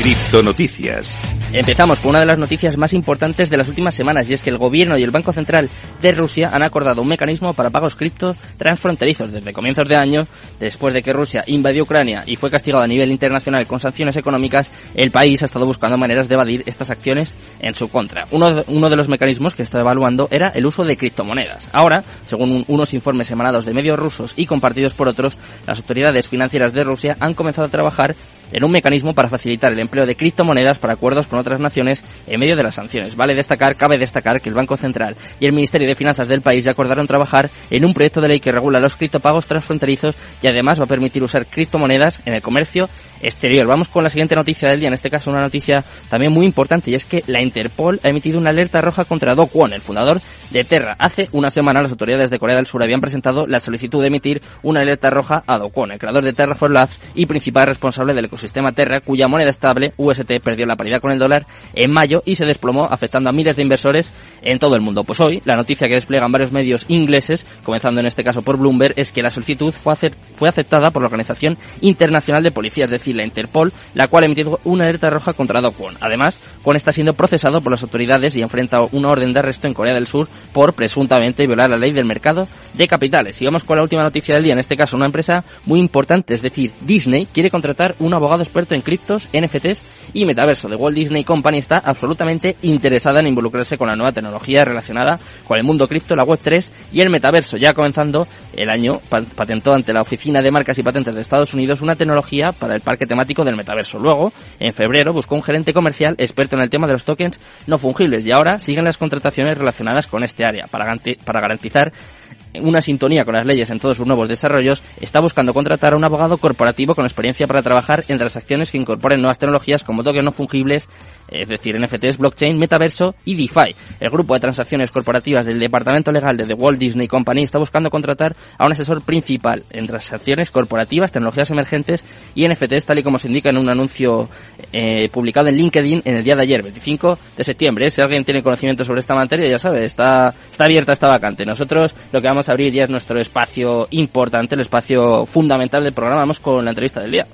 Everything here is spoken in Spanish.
Criptonoticias. Empezamos con una de las noticias más importantes de las últimas semanas y es que el gobierno y el Banco Central de Rusia han acordado un mecanismo para pagos cripto transfronterizos desde comienzos de año, después de que Rusia invadió Ucrania y fue castigado a nivel internacional con sanciones económicas, el país ha estado buscando maneras de evadir estas acciones en su contra. Uno, uno de los mecanismos que estaba evaluando era el uso de criptomonedas. Ahora, según unos informes emanados de medios rusos y compartidos por otros, las autoridades financieras de Rusia han comenzado a trabajar en un mecanismo para facilitar el empleo de criptomonedas para acuerdos con otras naciones en medio de las sanciones. Vale destacar, cabe destacar que el Banco Central y el Ministerio de Finanzas del país ya acordaron trabajar en un proyecto de ley que regula los criptopagos transfronterizos y además va a permitir usar criptomonedas en el comercio exterior. Vamos con la siguiente noticia del día, en este caso una noticia también muy importante y es que la Interpol ha emitido una alerta roja contra Do Kwon, el fundador de Terra. Hace una semana las autoridades de Corea del Sur habían presentado la solicitud de emitir una alerta roja a Do Kwon, el creador de Terra for Labs y principal responsable del ecosistema Terra, cuya moneda estable, UST, perdió la paridad con el dólar en mayo y se desplomó afectando a miles de inversores en todo el mundo. Pues hoy, la noticia que despliegan varios medios ingleses, comenzando en este caso por Bloomberg, es que la solicitud fue, aceptada por la Organización Internacional de Policía, es decir, la Interpol, la cual ha emitido una alerta roja contra Do Kwon. Además, Kwon está siendo procesado por las autoridades y enfrenta una orden de arresto en Corea del Sur por presuntamente violar la ley del mercado de capitales. Y vamos con la última noticia del día, en este caso una empresa muy importante, es decir, Disney quiere contratar un abogado experto en criptos, NFTs y metaverso. The Walt Disney Company está absolutamente interesada en involucrarse con la nueva tecnología relacionada con el mundo cripto, la Web3 y el metaverso. Ya comenzando el año, patentó ante la Oficina de Marcas y Patentes de Estados Unidos una tecnología para el parque temático del metaverso. Luego, en febrero, buscó un gerente comercial experto en el tema de los tokens no fungibles y ahora siguen las contrataciones relacionadas con este área para garantizar una sintonía con las leyes en todos sus nuevos desarrollos, está buscando contratar a un abogado corporativo con experiencia para trabajar en transacciones que incorporen nuevas tecnologías como tokens no fungibles, es decir, NFTs, blockchain, metaverso y DeFi. El grupo de transacciones corporativas del Departamento Legal de The Walt Disney Company está buscando contratar a un asesor principal en transacciones corporativas, tecnologías emergentes y NFTs, tal y como se indica en un anuncio eh, publicado en LinkedIn en el día de ayer, 25 de septiembre. Si alguien tiene conocimiento sobre esta materia, ya sabe, está, está abierta esta vacante. Nosotros lo que vamos abrir ya es nuestro espacio importante, el espacio fundamental del programa. Vamos con la entrevista del día.